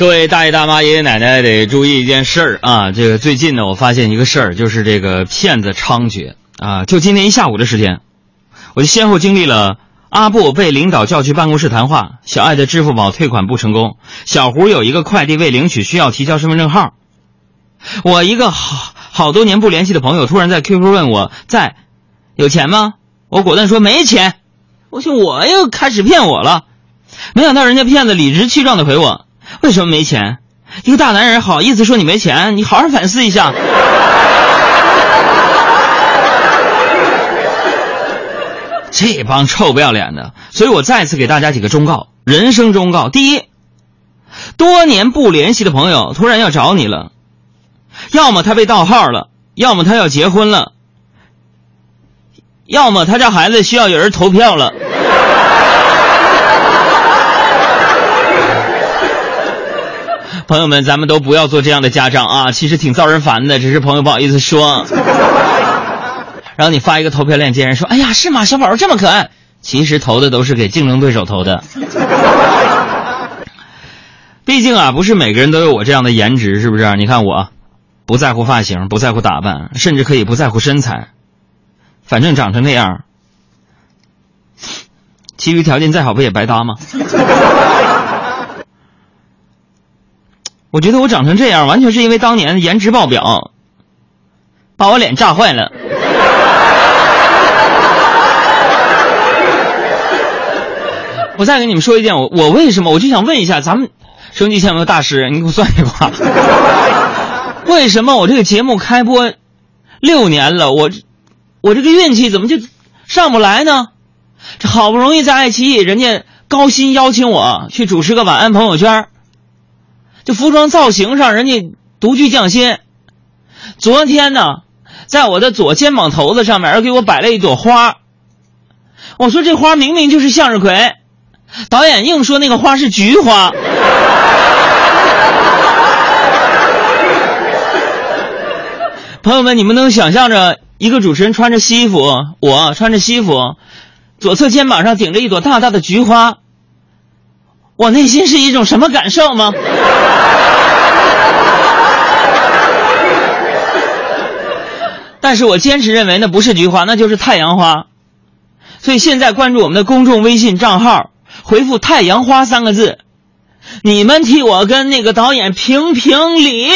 各位大爷大妈、爷爷奶奶得注意一件事儿啊！这个最近呢，我发现一个事儿，就是这个骗子猖獗啊！就今天一下午的时间，我就先后经历了阿布被领导叫去办公室谈话，小爱的支付宝退款不成功，小胡有一个快递未领取，需要提交身份证号。我一个好好多年不联系的朋友，突然在 QQ 问我在有钱吗？我果断说没钱。我想我又开始骗我了，没想到人家骗子理直气壮的回我。为什么没钱？一个大男人好意思说你没钱？你好好反思一下。这帮臭不要脸的！所以我再次给大家几个忠告，人生忠告：第一，多年不联系的朋友突然要找你了，要么他被盗号了，要么他要结婚了，要么他家孩子需要有人投票了。朋友们，咱们都不要做这样的家长啊！其实挺遭人烦的，只是朋友不好意思说。然后你发一个投票链接，人说：“哎呀，是吗？小宝宝这么可爱。”其实投的都是给竞争对手投的。毕竟啊，不是每个人都有我这样的颜值，是不是？你看我，不在乎发型，不在乎打扮，甚至可以不在乎身材，反正长成那样，其余条件再好不也白搭吗？我觉得我长成这样，完全是因为当年颜值爆表，把我脸炸坏了。我再跟你们说一件，我我为什么我就想问一下咱们收音机前有没有大师，你给我算一卦。为什么我这个节目开播六年了，我我这个运气怎么就上不来呢？这好不容易在爱奇艺，人家高薪邀请我去主持个晚安朋友圈。就服装造型上，人家独具匠心。昨天呢，在我的左肩膀头子上面，给我摆了一朵花。我说这花明明就是向日葵，导演硬说那个花是菊花。朋友们，你们能想象着一个主持人穿着西服，我穿着西服，左侧肩膀上顶着一朵大大的菊花，我内心是一种什么感受吗？但是我坚持认为那不是菊花，那就是太阳花。所以现在关注我们的公众微信账号，回复“太阳花”三个字，你们替我跟那个导演评评理。